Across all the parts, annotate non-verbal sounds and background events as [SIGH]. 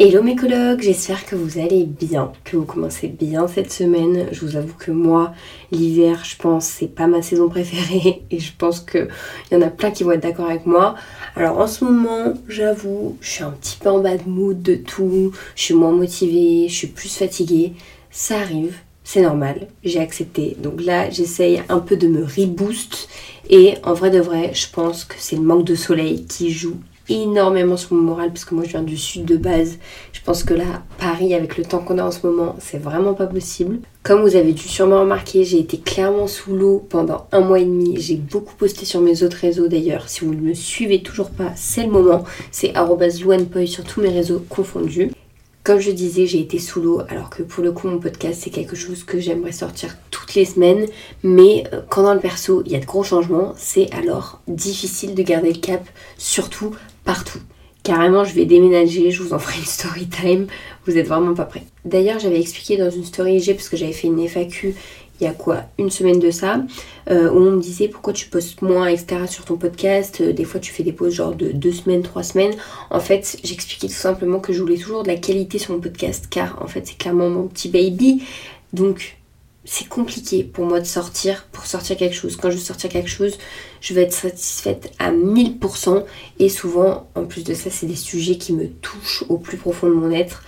Hello mes colocs, j'espère que vous allez bien, que vous commencez bien cette semaine. Je vous avoue que moi, l'hiver, je pense, c'est pas ma saison préférée [LAUGHS] et je pense qu'il y en a plein qui vont être d'accord avec moi. Alors en ce moment, j'avoue, je suis un petit peu en bad mood de tout, je suis moins motivée, je suis plus fatiguée. Ça arrive, c'est normal, j'ai accepté. Donc là, j'essaye un peu de me reboost et en vrai de vrai, je pense que c'est le manque de soleil qui joue énormément sur mon moral parce que moi je viens du sud de base. Je pense que là, Paris, avec le temps qu'on a en ce moment, c'est vraiment pas possible. Comme vous avez dû sûrement remarquer, j'ai été clairement sous l'eau pendant un mois et demi. J'ai beaucoup posté sur mes autres réseaux d'ailleurs. Si vous ne me suivez toujours pas, c'est le moment. C'est @luanpoy sur tous mes réseaux confondus. Comme je disais, j'ai été sous l'eau, alors que pour le coup, mon podcast, c'est quelque chose que j'aimerais sortir toutes les semaines. Mais euh, quand dans le perso, il y a de gros changements, c'est alors difficile de garder le cap, surtout. Carrément, je vais déménager, je vous en ferai une story time. Vous êtes vraiment pas prêts. D'ailleurs, j'avais expliqué dans une story IG parce que j'avais fait une FAQ il y a quoi une semaine de ça euh, où on me disait pourquoi tu postes moins etc sur ton podcast euh, des fois tu fais des pauses genre de deux semaines trois semaines en fait j'expliquais tout simplement que je voulais toujours de la qualité sur mon podcast car en fait c'est clairement mon petit baby donc c'est compliqué pour moi de sortir, pour sortir quelque chose. Quand je veux sortir quelque chose, je vais être satisfaite à 1000%. Et souvent, en plus de ça, c'est des sujets qui me touchent au plus profond de mon être.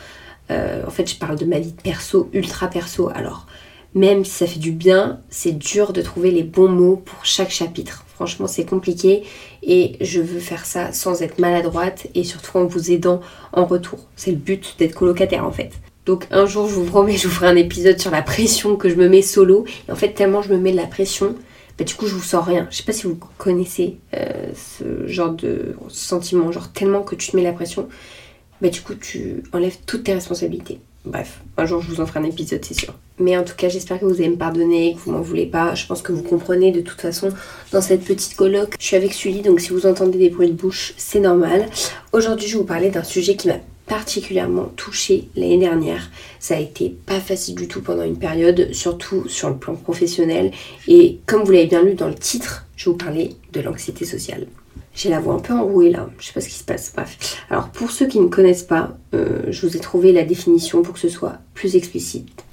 Euh, en fait, je parle de ma vie perso, ultra perso. Alors, même si ça fait du bien, c'est dur de trouver les bons mots pour chaque chapitre. Franchement, c'est compliqué et je veux faire ça sans être maladroite et surtout en vous aidant en retour. C'est le but d'être colocataire en fait. Donc un jour, je vous promets, je vous ferai un épisode sur la pression que je me mets solo. Et en fait, tellement je me mets de la pression, bah, du coup, je vous sens rien. Je sais pas si vous connaissez euh, ce genre de sentiment, genre tellement que tu te mets la pression, bah, du coup, tu enlèves toutes tes responsabilités. Bref, un jour, je vous en ferai un épisode, c'est sûr. Mais en tout cas, j'espère que vous allez me pardonner, que vous m'en voulez pas. Je pense que vous comprenez de toute façon dans cette petite colloque. Je suis avec Sully, donc si vous entendez des bruits de bouche, c'est normal. Aujourd'hui, je vais vous parler d'un sujet qui m'a particulièrement touchée l'année dernière. Ça a été pas facile du tout pendant une période, surtout sur le plan professionnel. Et comme vous l'avez bien lu dans le titre, je vous parler de l'anxiété sociale. J'ai la voix un peu enrouée là, je sais pas ce qui se passe. Bref. Alors pour ceux qui ne connaissent pas, euh, je vous ai trouvé la définition pour que ce soit plus explicite.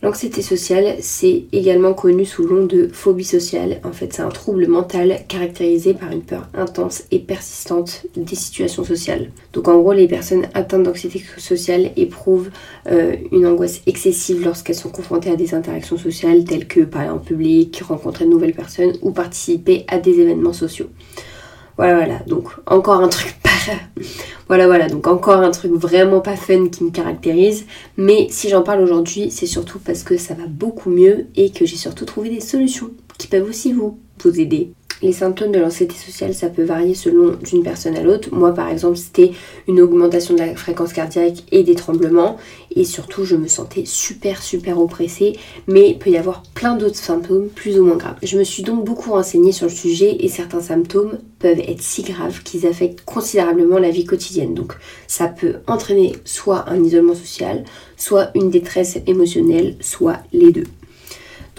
L'anxiété sociale, c'est également connu sous le nom de phobie sociale. En fait, c'est un trouble mental caractérisé par une peur intense et persistante des situations sociales. Donc en gros, les personnes atteintes d'anxiété sociale éprouvent euh, une angoisse excessive lorsqu'elles sont confrontées à des interactions sociales telles que parler en public, rencontrer de nouvelles personnes ou participer à des événements sociaux. Voilà, voilà. Donc encore un truc. [LAUGHS] voilà, voilà. Donc encore un truc vraiment pas fun qui me caractérise. Mais si j'en parle aujourd'hui, c'est surtout parce que ça va beaucoup mieux et que j'ai surtout trouvé des solutions qui peuvent aussi vous, vous aider. Les symptômes de l'anxiété sociale, ça peut varier selon d'une personne à l'autre. Moi, par exemple, c'était une augmentation de la fréquence cardiaque et des tremblements. Et surtout, je me sentais super, super oppressée. Mais il peut y avoir plein d'autres symptômes plus ou moins graves. Je me suis donc beaucoup renseignée sur le sujet et certains symptômes peuvent être si graves qu'ils affectent considérablement la vie quotidienne. Donc, ça peut entraîner soit un isolement social, soit une détresse émotionnelle, soit les deux.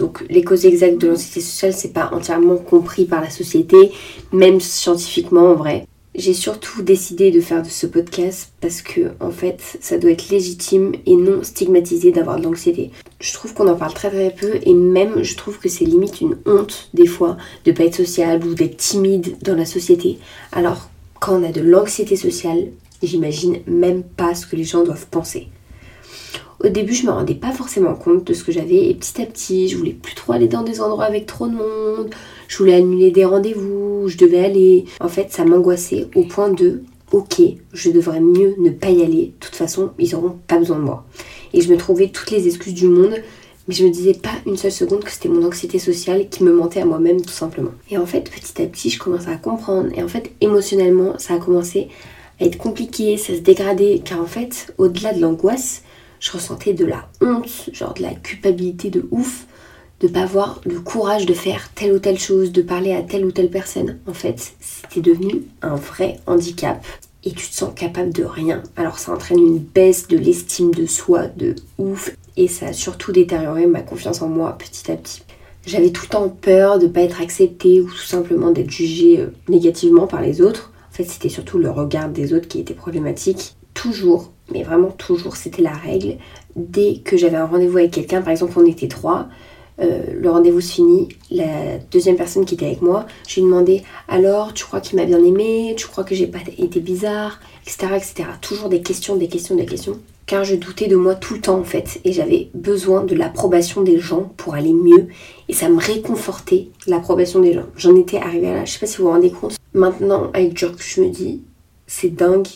Donc les causes exactes de l'anxiété sociale, c'est pas entièrement compris par la société, même scientifiquement en vrai. J'ai surtout décidé de faire de ce podcast parce que en fait, ça doit être légitime et non stigmatisé d'avoir de l'anxiété. Je trouve qu'on en parle très très peu et même je trouve que c'est limite une honte des fois de pas être sociable ou d'être timide dans la société. Alors quand on a de l'anxiété sociale, j'imagine même pas ce que les gens doivent penser. Au début, je me rendais pas forcément compte de ce que j'avais et petit à petit, je voulais plus trop aller dans des endroits avec trop de monde, je voulais annuler des rendez-vous, je devais aller. En fait, ça m'angoissait au point de ok, je devrais mieux ne pas y aller. De toute façon, ils n'auront pas besoin de moi. Et je me trouvais toutes les excuses du monde, mais je me disais pas une seule seconde que c'était mon anxiété sociale qui me mentait à moi-même tout simplement. Et en fait, petit à petit, je commençais à comprendre. Et en fait, émotionnellement, ça a commencé à être compliqué, ça se dégradait, car en fait, au-delà de l'angoisse, je ressentais de la honte, genre de la culpabilité de ouf de pas avoir le courage de faire telle ou telle chose, de parler à telle ou telle personne. En fait, c'était devenu un vrai handicap et tu te sens capable de rien. Alors ça entraîne une baisse de l'estime de soi de ouf et ça a surtout détérioré ma confiance en moi petit à petit. J'avais tout le temps peur de pas être acceptée ou tout simplement d'être jugée euh, négativement par les autres. En fait, c'était surtout le regard des autres qui était problématique toujours, mais vraiment toujours, c'était la règle. Dès que j'avais un rendez-vous avec quelqu'un, par exemple on était trois, euh, le rendez-vous se finit, la deuxième personne qui était avec moi, je lui demandais alors tu crois qu'il m'a bien aimé, tu crois que j'ai pas été bizarre, etc., etc. Toujours des questions, des questions, des questions. Car je doutais de moi tout le temps en fait et j'avais besoin de l'approbation des gens pour aller mieux et ça me réconfortait l'approbation des gens. J'en étais arrivée à là, je sais pas si vous vous rendez compte. Maintenant avec Dirk, je me dis c'est dingue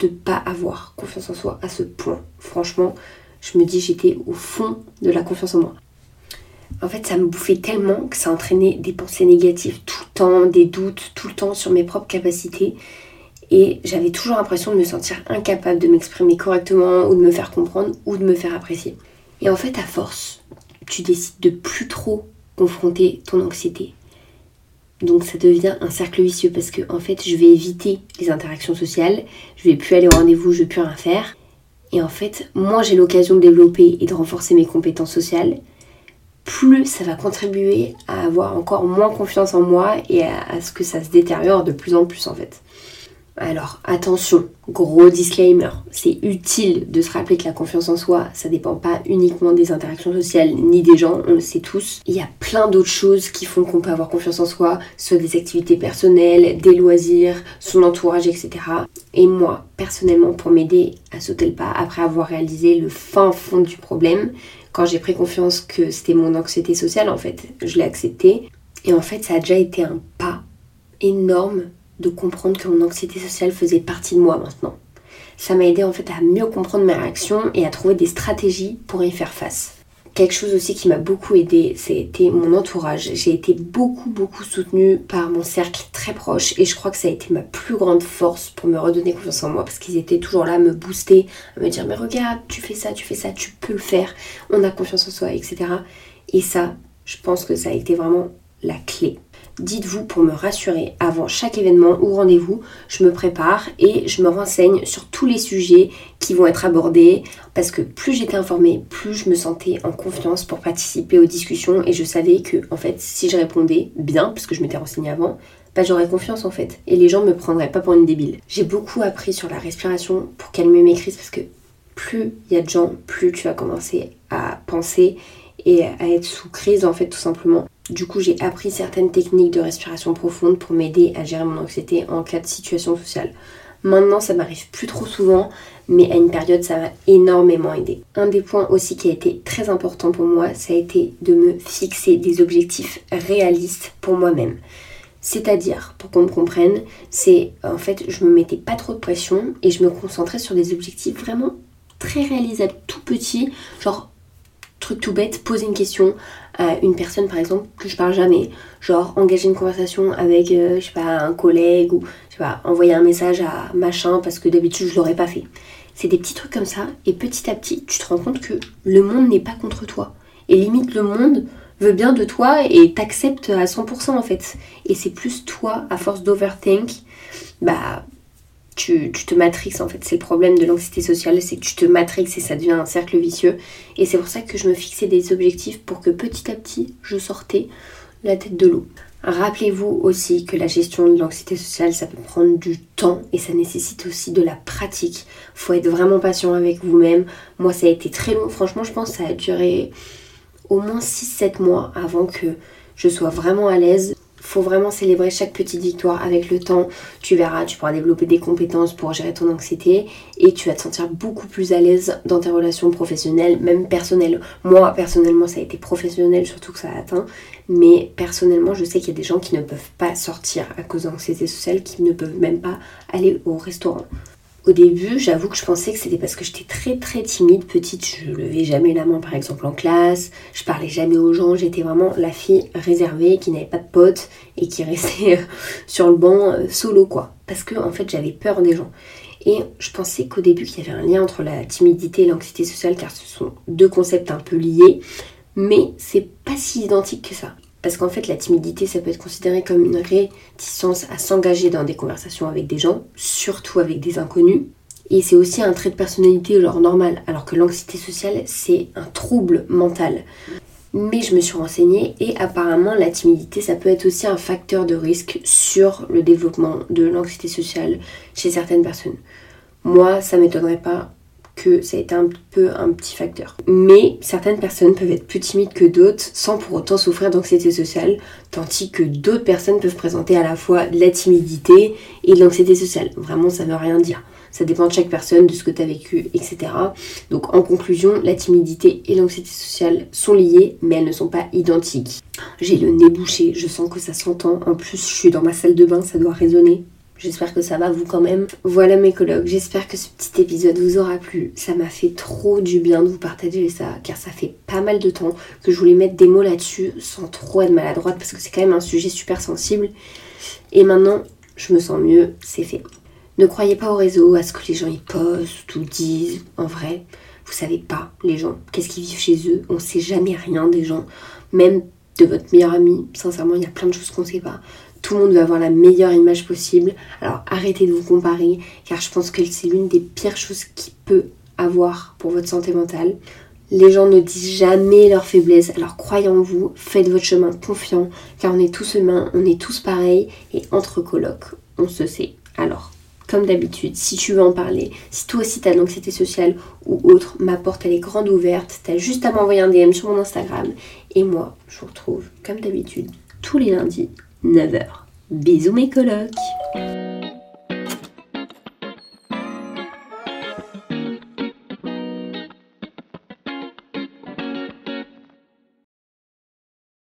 de pas avoir confiance en soi à ce point. Franchement, je me dis j'étais au fond de la confiance en moi en fait, ça me bouffait tellement que ça entraînait des pensées négatives tout le temps, des doutes tout le temps sur mes propres capacités. Et j'avais toujours l'impression de me sentir incapable de m'exprimer correctement ou de me faire comprendre ou de me faire apprécier. Et en fait, à force, tu décides de plus trop confronter ton anxiété. Donc ça devient un cercle vicieux parce que en fait, je vais éviter les interactions sociales, je vais plus aller au rendez-vous, je vais plus rien faire. Et en fait, moi j'ai l'occasion de développer et de renforcer mes compétences sociales, plus ça va contribuer à avoir encore moins confiance en moi et à, ce que ça se détériore de plus en plus en fait. Alors attention, gros disclaimer, c'est utile de se rappeler que la confiance en soi, ça dépend pas uniquement des interactions sociales ni des gens, on le sait tous. Il y a plein d'autres choses qui font qu'on peut avoir confiance en soi, soit des activités personnelles, des loisirs, son entourage, etc. Et moi, personnellement, pour m'aider à sauter le pas après avoir réalisé le fin fond du problème, quand j'ai pris confiance que c'était mon anxiété sociale, en fait, je l'ai accepté. Et en fait, ça a déjà été un pas énorme de comprendre que mon anxiété sociale faisait partie de moi maintenant. Ça m'a aidé en fait à mieux comprendre mes réactions et à trouver des stratégies pour y faire face. Quelque chose aussi qui m'a beaucoup aidé, c'était mon entourage. J'ai été beaucoup beaucoup soutenue par mon cercle très proche et je crois que ça a été ma plus grande force pour me redonner confiance en moi parce qu'ils étaient toujours là à me booster, à me dire mais regarde, tu fais ça, tu fais ça, tu peux le faire, on a confiance en soi, etc. Et ça, je pense que ça a été vraiment la clé dites-vous pour me rassurer avant chaque événement ou rendez-vous, je me prépare et je me renseigne sur tous les sujets qui vont être abordés parce que plus j'étais informée, plus je me sentais en confiance pour participer aux discussions et je savais que en fait si je répondais bien parce que je m'étais renseignée avant, bah, j'aurais confiance en fait et les gens me prendraient pas pour une débile. J'ai beaucoup appris sur la respiration pour calmer mes crises parce que plus il y a de gens, plus tu vas commencer à penser et à être sous crise en fait tout simplement. Du coup, j'ai appris certaines techniques de respiration profonde pour m'aider à gérer mon anxiété en cas de situation sociale. Maintenant, ça m'arrive plus trop souvent, mais à une période, ça m'a énormément aidé. Un des points aussi qui a été très important pour moi, ça a été de me fixer des objectifs réalistes pour moi-même. C'est-à-dire, pour qu'on me comprenne, c'est en fait, je me mettais pas trop de pression et je me concentrais sur des objectifs vraiment très réalisables, tout petits, genre truc tout bête, poser une question à une personne par exemple que je parle jamais, genre engager une conversation avec euh, je sais pas un collègue ou je sais pas envoyer un message à machin parce que d'habitude je l'aurais pas fait. C'est des petits trucs comme ça et petit à petit tu te rends compte que le monde n'est pas contre toi et limite le monde veut bien de toi et t'accepte à 100% en fait. Et c'est plus toi à force d'overthink bah tu, te matrixes en fait. C'est le problème de l'anxiété sociale, c'est que tu te matrixes et ça devient un cercle vicieux. Et c'est pour ça que je me fixais des objectifs pour que petit à petit je sortais la tête de l'eau. Rappelez-vous aussi que la gestion de l'anxiété sociale, ça peut prendre du temps et ça nécessite aussi de la pratique. Faut être vraiment patient avec vous-même. Moi, ça a été très long. Franchement, je pense que ça a duré au moins 6-7 mois avant que je sois vraiment à l'aise faut vraiment célébrer chaque petite victoire avec le temps. Tu verras, tu pourras développer des compétences pour gérer ton anxiété et tu vas te sentir beaucoup plus à l'aise dans tes relations professionnelles, même personnelles. Moi, personnellement, ça a été professionnel, surtout que ça a atteint. Mais personnellement, je sais qu'il y a des gens qui ne peuvent pas sortir à cause d'anxiété sociale, qui ne peuvent même pas aller au restaurant. Au début, j'avoue que je pensais que c'était parce que j'étais très très timide, petite, je levais jamais la main par exemple en classe, je parlais jamais aux gens, j'étais vraiment la fille réservée qui n'avait pas de potes et qui restait euh, sur le banc euh, solo quoi. Parce que en fait j'avais peur des gens. Et je pensais qu'au début qu'il y avait un lien entre la timidité et l'anxiété sociale car ce sont deux concepts un peu liés, mais c'est pas si identique que ça. Parce qu'en fait, la timidité, ça peut être considéré comme une réticence à s'engager dans des conversations avec des gens, surtout avec des inconnus. Et c'est aussi un trait de personnalité genre normal, alors que l'anxiété sociale, c'est un trouble mental. Mais je me suis renseignée et apparemment la timidité, ça peut être aussi un facteur de risque sur le développement de l'anxiété sociale chez certaines personnes. moi, ça m'étonnerait pas que ça ait été un peu un petit facteur. Mais certaines personnes peuvent être plus timides que d'autres sans pour autant souffrir d'anxiété sociale, tandis que d'autres personnes peuvent présenter à la fois de la timidité et de l'anxiété sociale. Vraiment, ça veut rien dire. Ça dépend de chaque personne, de ce que tu as vécu, etc. Donc en conclusion, la timidité et l'anxiété sociale sont liées, mais elles ne sont pas identiques. J'ai le nez bouché, je sens que ça s'entend. En plus, je suis dans ma salle de bain, ça doit résonner. J'espère que ça va vous quand même. Voilà mes collègues, j'espère que ce petit épisode vous aura plu. Ça m'a fait trop du bien de vous partager ça, car ça fait pas mal de temps que je voulais mettre des mots là-dessus sans trop être maladroite, parce que c'est quand même un sujet super sensible. Et maintenant, je me sens mieux, c'est fait. Ne croyez pas au réseau, à ce que les gens y postent ou disent. En vrai, vous savez pas, les gens, qu'est-ce qu'ils vivent chez eux. On sait jamais rien des gens. Même de votre meilleur ami. Sincèrement, il y a plein de choses qu'on sait pas. Tout le monde veut avoir la meilleure image possible. Alors arrêtez de vous comparer, car je pense que c'est l'une des pires choses qui peut avoir pour votre santé mentale. Les gens ne disent jamais leur faiblesse, alors croyez en vous, faites votre chemin confiant, car on est tous humains, on est tous pareils, et entre colocs, on se sait. Alors, comme d'habitude, si tu veux en parler, si toi aussi t'as de l'anxiété sociale ou autre, ma porte elle est grande ouverte, t'as juste à m'envoyer un DM sur mon Instagram, et moi, je vous retrouve comme d'habitude tous les lundis 9h. Bisous mes colocs